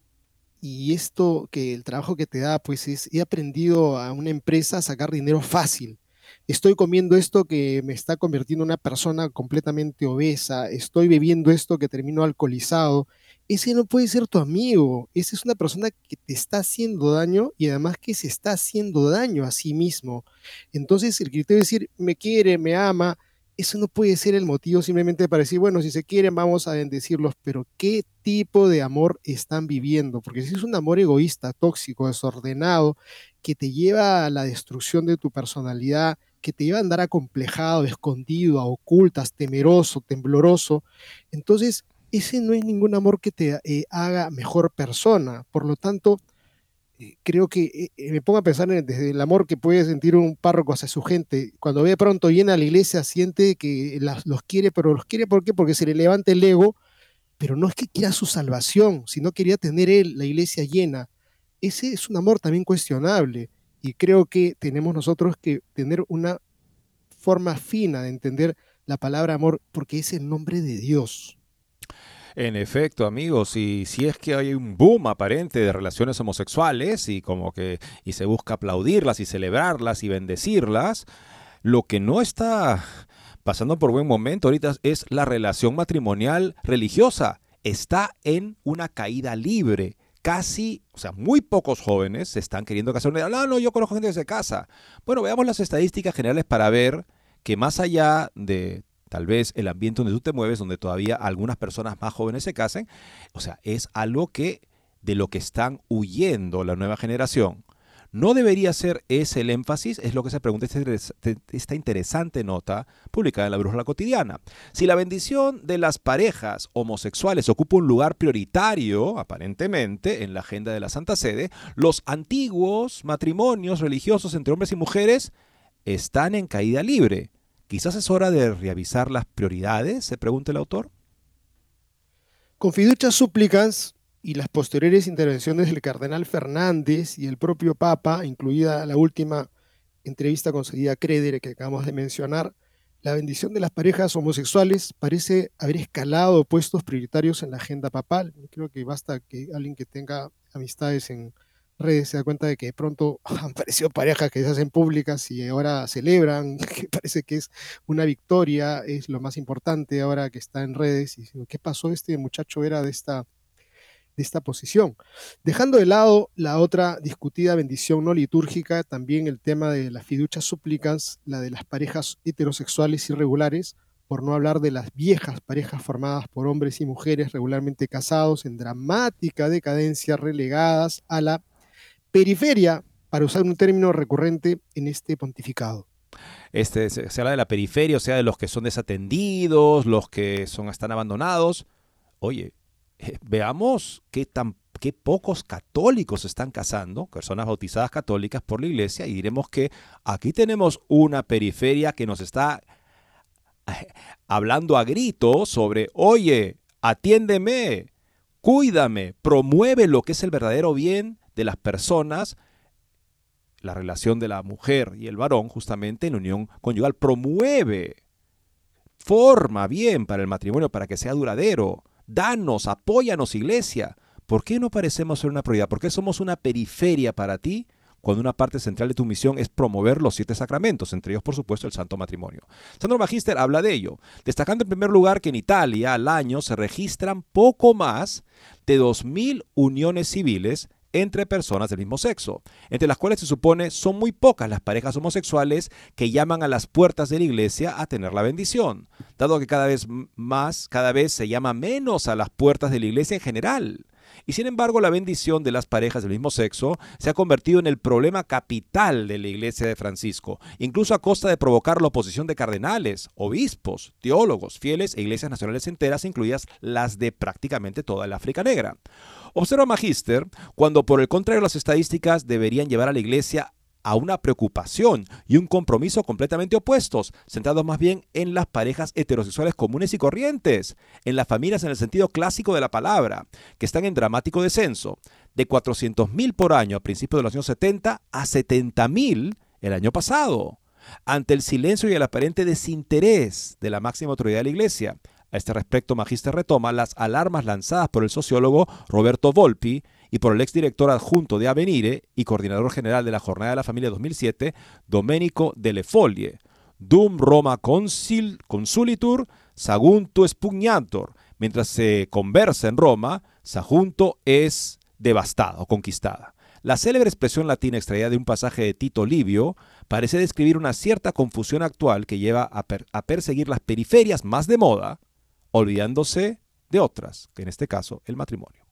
y esto que el trabajo que te da, pues es, he aprendido a una empresa a sacar dinero fácil estoy comiendo esto que me está convirtiendo en una persona completamente obesa, estoy bebiendo esto que termino alcoholizado, ese no puede ser tu amigo, esa es una persona que te está haciendo daño y además que se está haciendo daño a sí mismo. Entonces el criterio de decir, me quiere, me ama, eso no puede ser el motivo simplemente para decir, bueno, si se quieren vamos a bendecirlos, pero ¿qué tipo de amor están viviendo? Porque si es un amor egoísta, tóxico, desordenado, que te lleva a la destrucción de tu personalidad, que te lleva a andar acomplejado, escondido, a ocultas, temeroso, tembloroso, entonces ese no es ningún amor que te eh, haga mejor persona. Por lo tanto, eh, creo que eh, me pongo a pensar en, desde el amor que puede sentir un párroco hacia su gente. Cuando ve pronto llena la iglesia, siente que los quiere, pero los quiere. Porque se le levanta el ego, pero no es que quiera su salvación, sino quería tener él la iglesia llena. Ese es un amor también cuestionable y creo que tenemos nosotros que tener una forma fina de entender la palabra amor porque es el nombre de Dios. En efecto, amigos, y si es que hay un boom aparente de relaciones homosexuales y como que y se busca aplaudirlas y celebrarlas y bendecirlas, lo que no está pasando por buen momento ahorita es la relación matrimonial religiosa. Está en una caída libre. Casi, o sea, muy pocos jóvenes se están queriendo casar. No, no, yo conozco gente que se casa. Bueno, veamos las estadísticas generales para ver que más allá de tal vez el ambiente donde tú te mueves, donde todavía algunas personas más jóvenes se casen, o sea, es algo que de lo que están huyendo la nueva generación. No debería ser ese el énfasis, es lo que se pregunta esta interesante nota publicada en la Brújula Cotidiana. Si la bendición de las parejas homosexuales ocupa un lugar prioritario, aparentemente, en la agenda de la Santa Sede, los antiguos matrimonios religiosos entre hombres y mujeres están en caída libre. Quizás es hora de reavisar las prioridades, se pregunta el autor. Con fiduchas súplicas y las posteriores intervenciones del cardenal Fernández y el propio Papa, incluida la última entrevista concedida a Credere que acabamos de mencionar, la bendición de las parejas homosexuales parece haber escalado puestos prioritarios en la agenda papal. Creo que basta que alguien que tenga amistades en redes se da cuenta de que de pronto han aparecido parejas que se hacen públicas y ahora celebran, que parece que es una victoria, es lo más importante ahora que está en redes. Y ¿qué pasó? Este muchacho era de esta, de esta posición. Dejando de lado la otra discutida bendición no litúrgica, también el tema de las fiduchas súplicas, la de las parejas heterosexuales irregulares, por no hablar de las viejas parejas formadas por hombres y mujeres regularmente casados en dramática decadencia, relegadas a la periferia, para usar un término recurrente en este pontificado. Este, se, habla de la periferia, o sea, de los que son desatendidos, los que son, están abandonados. Oye, eh, veamos qué, tan, qué pocos católicos están casando, personas bautizadas católicas por la iglesia, y diremos que aquí tenemos una periferia que nos está eh, hablando a gritos sobre, oye, atiéndeme, cuídame, promueve lo que es el verdadero bien de las personas, la relación de la mujer y el varón, justamente en unión conyugal, promueve, forma bien para el matrimonio, para que sea duradero. Danos, apóyanos, iglesia. ¿Por qué no parecemos ser una prioridad? ¿Por qué somos una periferia para ti? cuando una parte central de tu misión es promover los siete sacramentos, entre ellos, por supuesto, el Santo Matrimonio. Sandro Magister habla de ello, destacando en primer lugar que en Italia al año se registran poco más de 2.000 uniones civiles entre personas del mismo sexo, entre las cuales se supone son muy pocas las parejas homosexuales que llaman a las puertas de la iglesia a tener la bendición, dado que cada vez más, cada vez se llama menos a las puertas de la iglesia en general. Y sin embargo, la bendición de las parejas del mismo sexo se ha convertido en el problema capital de la iglesia de Francisco, incluso a costa de provocar la oposición de cardenales, obispos, teólogos, fieles e iglesias nacionales enteras, incluidas las de prácticamente toda el África Negra. Observa Magister cuando por el contrario las estadísticas deberían llevar a la iglesia a una preocupación y un compromiso completamente opuestos, centrados más bien en las parejas heterosexuales comunes y corrientes, en las familias en el sentido clásico de la palabra, que están en dramático descenso, de 400.000 por año a principios de los años 70 a 70.000 el año pasado, ante el silencio y el aparente desinterés de la máxima autoridad de la Iglesia. A este respecto, Magister retoma las alarmas lanzadas por el sociólogo Roberto Volpi y por el exdirector adjunto de Avenire y coordinador general de la Jornada de la Familia 2007, Domenico Delle Foglie. Dum Roma consil, consulitur, sagunto spugnator. Mientras se conversa en Roma, Sagunto es devastado, conquistada. La célebre expresión latina extraída de un pasaje de Tito Livio parece describir una cierta confusión actual que lleva a, a perseguir las periferias más de moda, olvidándose de otras, que en este caso el matrimonio.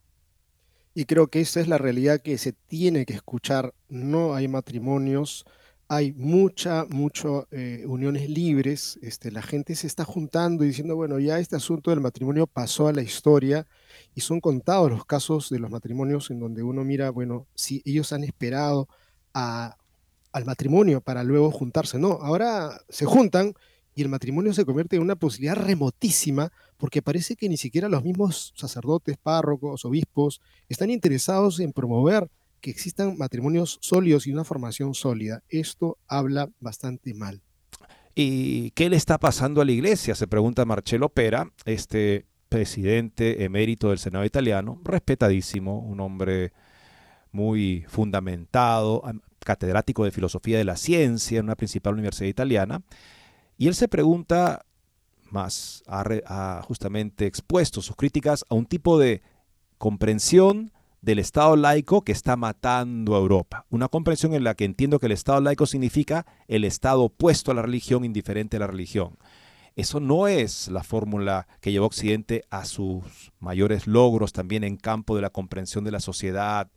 Y creo que esa es la realidad que se tiene que escuchar. No hay matrimonios, hay mucha, mucho eh, uniones libres. Este, la gente se está juntando y diciendo, bueno, ya este asunto del matrimonio pasó a la historia y son contados los casos de los matrimonios en donde uno mira, bueno, si ellos han esperado al matrimonio para luego juntarse. No, ahora se juntan y el matrimonio se convierte en una posibilidad remotísima porque parece que ni siquiera los mismos sacerdotes, párrocos, obispos están interesados en promover que existan matrimonios sólidos y una formación sólida. Esto habla bastante mal. ¿Y qué le está pasando a la iglesia? Se pregunta Marcello Pera, este presidente emérito del Senado italiano, respetadísimo, un hombre muy fundamentado, catedrático de filosofía de la ciencia en una principal universidad italiana. Y él se pregunta más ha, justamente expuesto sus críticas a un tipo de comprensión del Estado laico que está matando a Europa. Una comprensión en la que entiendo que el Estado laico significa el Estado opuesto a la religión, indiferente a la religión. Eso no es la fórmula que llevó Occidente a sus mayores logros también en campo de la comprensión de la sociedad,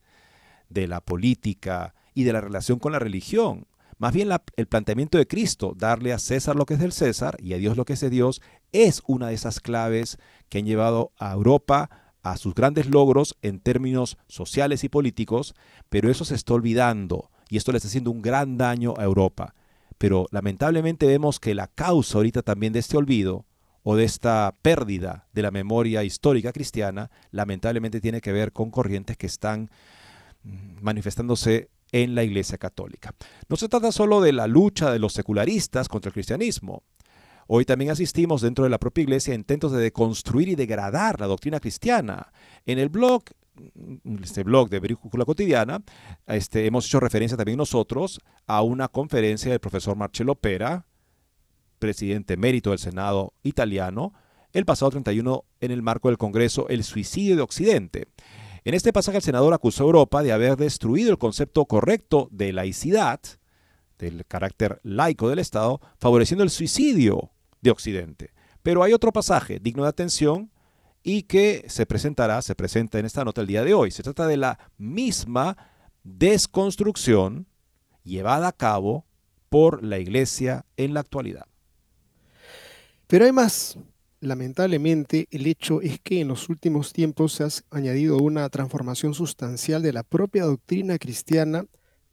de la política y de la relación con la religión. Más bien el planteamiento de Cristo, darle a César lo que es del César y a Dios lo que es de Dios, es una de esas claves que han llevado a Europa a sus grandes logros en términos sociales y políticos, pero eso se está olvidando y esto le está haciendo un gran daño a Europa. Pero lamentablemente vemos que la causa ahorita también de este olvido o de esta pérdida de la memoria histórica cristiana, lamentablemente tiene que ver con corrientes que están mm, manifestándose en la Iglesia Católica. No se trata solo de la lucha de los secularistas contra el cristianismo. Hoy también asistimos dentro de la propia Iglesia a intentos de deconstruir y degradar la doctrina cristiana. En el blog este blog de Brújula Cotidiana, este, hemos hecho referencia también nosotros a una conferencia del profesor Marcello Pera, presidente mérito del Senado italiano, el pasado 31 en el marco del Congreso El suicidio de Occidente. En este pasaje el senador acusó a Europa de haber destruido el concepto correcto de laicidad, del carácter laico del Estado, favoreciendo el suicidio de Occidente. Pero hay otro pasaje digno de atención y que se presentará, se presenta en esta nota el día de hoy. Se trata de la misma desconstrucción llevada a cabo por la Iglesia en la actualidad. Pero hay más. Lamentablemente, el hecho es que en los últimos tiempos se ha añadido una transformación sustancial de la propia doctrina cristiana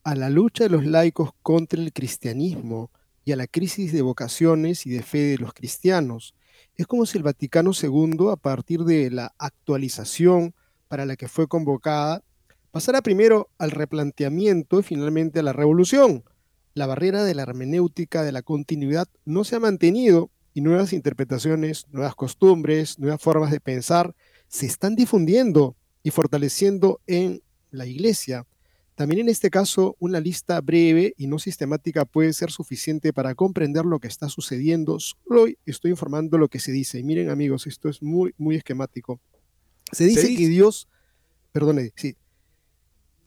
a la lucha de los laicos contra el cristianismo y a la crisis de vocaciones y de fe de los cristianos. Es como si el Vaticano II, a partir de la actualización para la que fue convocada, pasara primero al replanteamiento y finalmente a la revolución. La barrera de la hermenéutica de la continuidad no se ha mantenido y nuevas interpretaciones, nuevas costumbres, nuevas formas de pensar se están difundiendo y fortaleciendo en la iglesia. También en este caso, una lista breve y no sistemática puede ser suficiente para comprender lo que está sucediendo. Solo estoy informando lo que se dice. Y miren amigos, esto es muy, muy esquemático. Se dice, que Dios, perdone, sí.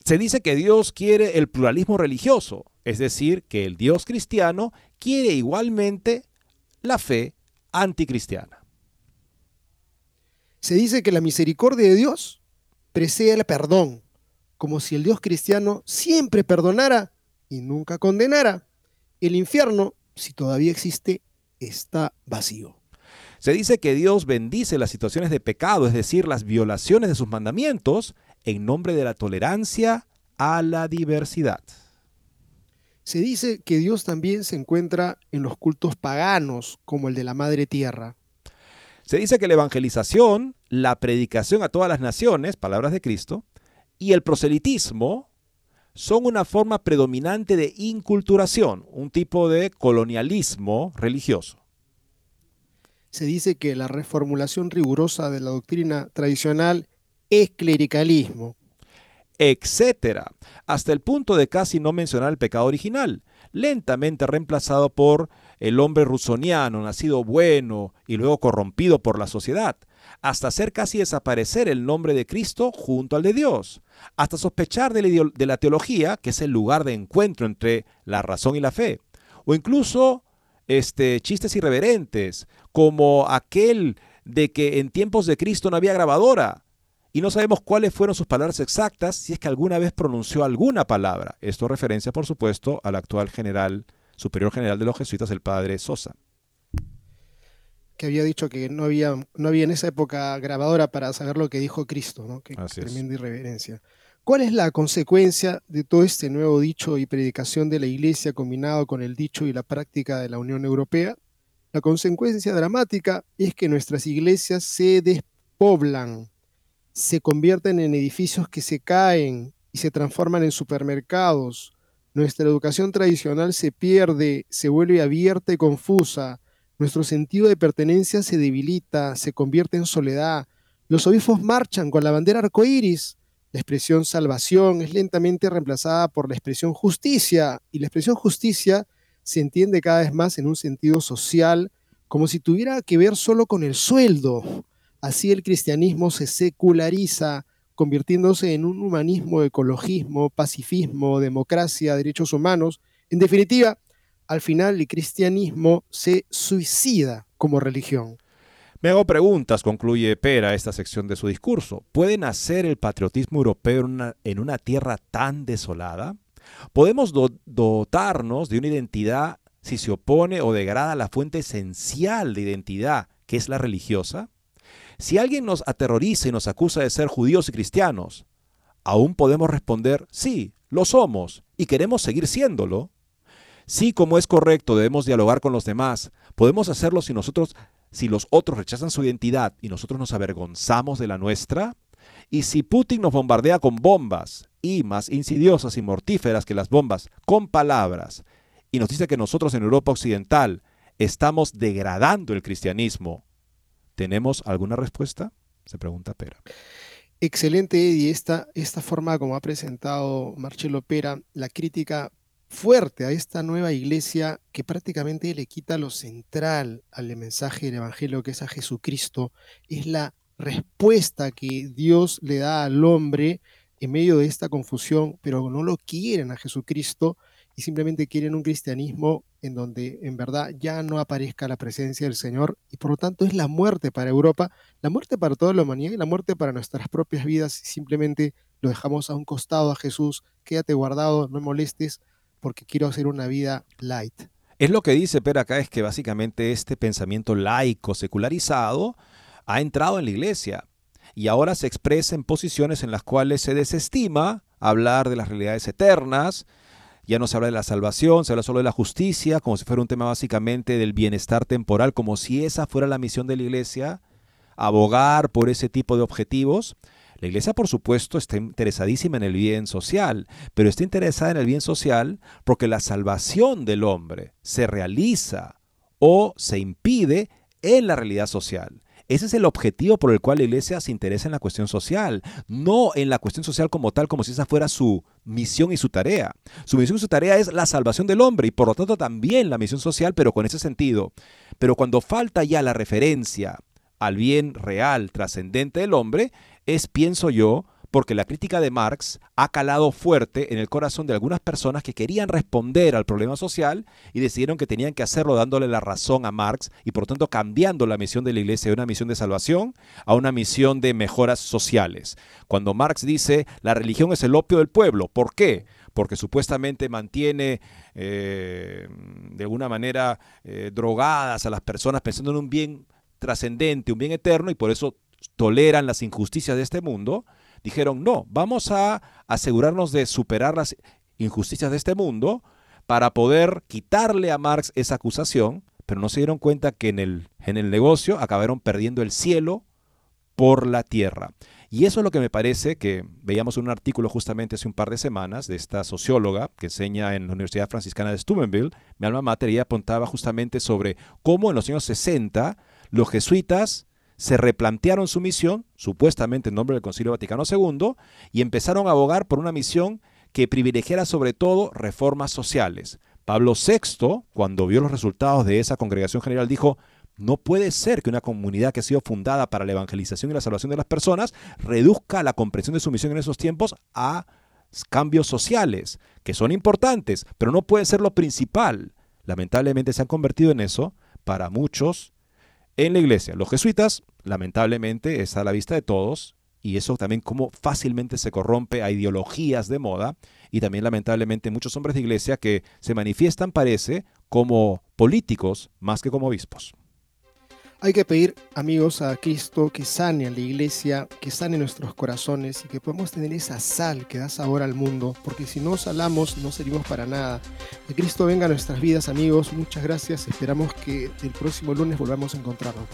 Se dice que Dios quiere el pluralismo religioso, es decir, que el Dios cristiano quiere igualmente la fe anticristiana. Se dice que la misericordia de Dios precede el perdón, como si el Dios cristiano siempre perdonara y nunca condenara. El infierno, si todavía existe, está vacío. Se dice que Dios bendice las situaciones de pecado, es decir, las violaciones de sus mandamientos, en nombre de la tolerancia a la diversidad. Se dice que Dios también se encuentra en los cultos paganos, como el de la Madre Tierra. Se dice que la evangelización, la predicación a todas las naciones, palabras de Cristo, y el proselitismo son una forma predominante de inculturación, un tipo de colonialismo religioso. Se dice que la reformulación rigurosa de la doctrina tradicional es clericalismo etcétera, hasta el punto de casi no mencionar el pecado original, lentamente reemplazado por el hombre rusoniano, nacido bueno y luego corrompido por la sociedad. hasta hacer casi desaparecer el nombre de Cristo junto al de Dios, hasta sospechar de la, teología, que es el lugar de encuentro entre la razón y la fe, o incluso este, chistes irreverentes, como aquel de que en tiempos de Cristo no había grabadora, y no sabemos cuáles fueron sus palabras exactas, si es que alguna vez pronunció alguna palabra. Esto referencia, por supuesto, al actual general, superior general de los jesuitas, el padre Sosa que había dicho que no había, no había en esa época grabadora para saber lo que dijo Cristo, ¿no? Qué tremenda irreverencia. ¿Cuál es la consecuencia de todo este nuevo dicho y predicación de la Iglesia combinado con el dicho y la práctica de la Unión Europea? La consecuencia dramática es que nuestras iglesias se despoblan, se convierten en edificios que se caen y se transforman en supermercados. Nuestra educación tradicional se pierde, se vuelve abierta y confusa nuestro sentido de pertenencia se debilita, se convierte en soledad. Los obispos marchan con la bandera arcoíris. La expresión salvación es lentamente reemplazada por la expresión justicia, y la expresión justicia se entiende cada vez más en un sentido social, como si tuviera que ver solo con el sueldo. Así el cristianismo se seculariza, convirtiéndose en un humanismo, ecologismo, pacifismo, democracia, derechos humanos. En definitiva, al final el cristianismo se suicida como religión. Me hago preguntas, concluye Pera esta sección de su discurso. ¿Puede nacer el patriotismo europeo en una, tierra tan desolada? ¿Podemos dotarnos de una identidad si se opone o degrada la fuente esencial de identidad, que es la religiosa? Si alguien nos aterroriza y nos acusa de ser judíos y cristianos, aún podemos responder, sí, lo somos y queremos seguir siéndolo. Sí, como es correcto, debemos dialogar con los demás. Podemos hacerlo si nosotros, si los otros rechazan su identidad y nosotros nos avergonzamos de la nuestra. Y si Putin nos bombardea con bombas, y más insidiosas y mortíferas que las bombas, con palabras, y nos dice que nosotros en Europa Occidental estamos degradando el cristianismo, ¿tenemos alguna respuesta? Se pregunta Pera. Excelente, Eddie. Esta, esta forma como ha presentado Marcelo Pera, la crítica fuerte a esta nueva iglesia que prácticamente le quita lo central al mensaje del Evangelio que es a Jesucristo, es la respuesta que Dios le da al hombre en medio de esta confusión, pero no lo quieren a Jesucristo y simplemente quieren un cristianismo en donde en verdad ya no aparezca la presencia del Señor y por lo tanto es la muerte para Europa, la muerte para toda la humanidad y la muerte para nuestras propias vidas si simplemente lo dejamos a un costado a Jesús, quédate guardado, no molestes, porque quiero hacer una vida light. Es lo que dice Per acá, es que básicamente este pensamiento laico, secularizado, ha entrado en la iglesia y ahora se expresa en posiciones en las cuales se desestima hablar de las realidades eternas, ya no se habla de la salvación, se habla solo de la justicia, como si fuera un tema básicamente del bienestar temporal, como si esa fuera la misión de la iglesia, abogar por ese tipo de objetivos. La iglesia, por supuesto, está interesadísima en el bien social, pero está interesada en el bien social porque la salvación del hombre se realiza o se impide en la realidad social. Ese es el objetivo por el cual la iglesia se interesa en la cuestión social, no en la cuestión social como tal, como si esa fuera su misión y su tarea. Su misión y su tarea es la salvación del hombre y por lo tanto también la misión social, pero con ese sentido. Pero cuando falta ya la referencia al bien real, trascendente del hombre, es, pienso yo, porque la crítica de Marx ha calado fuerte en el corazón de algunas personas que querían responder al problema social y decidieron que tenían que hacerlo dándole la razón a Marx y por tanto cambiando la misión de la iglesia de una misión de salvación a una misión de mejoras sociales. Cuando Marx dice la religión es el opio del pueblo, ¿por qué? Porque supuestamente mantiene eh, de alguna manera eh, drogadas a las personas pensando en un bien trascendente, un bien eterno y por eso toleran las injusticias de este mundo, dijeron, no, vamos a asegurarnos de superar las injusticias de este mundo para poder quitarle a Marx esa acusación, pero no se dieron cuenta que en el, en el negocio acabaron perdiendo el cielo por la tierra. Y eso es lo que me parece que veíamos un artículo justamente hace un par de semanas de esta socióloga que enseña en la Universidad Franciscana de Steubenville, mi alma mater, y apuntaba justamente sobre cómo en los años 60 los jesuitas se replantearon su misión, supuestamente en nombre del Concilio Vaticano II, y empezaron a abogar por una misión que privilegiara sobre todo reformas sociales. Pablo VI, cuando vio los resultados de esa congregación general, dijo, No puede ser que una comunidad que ha sido fundada para la evangelización y la salvación de las personas reduzca la comprensión de su misión en esos tiempos a cambios sociales, que son importantes, pero no puede ser lo principal. Lamentablemente se han convertido en eso para muchos en la iglesia. Los jesuitas, lamentablemente, está a la vista de todos, y eso también como fácilmente se corrompe a ideologías de moda, y también lamentablemente muchos hombres de iglesia que se manifiestan, parece, como políticos más que como obispos. Hay que pedir, amigos, a Cristo que sane a la iglesia, que sane nuestros corazones y que podamos tener esa sal que da sabor al mundo, porque si no salamos no servimos para nada. Que Cristo venga a nuestras vidas, amigos. Muchas gracias. Esperamos que el próximo lunes volvamos a encontrarnos.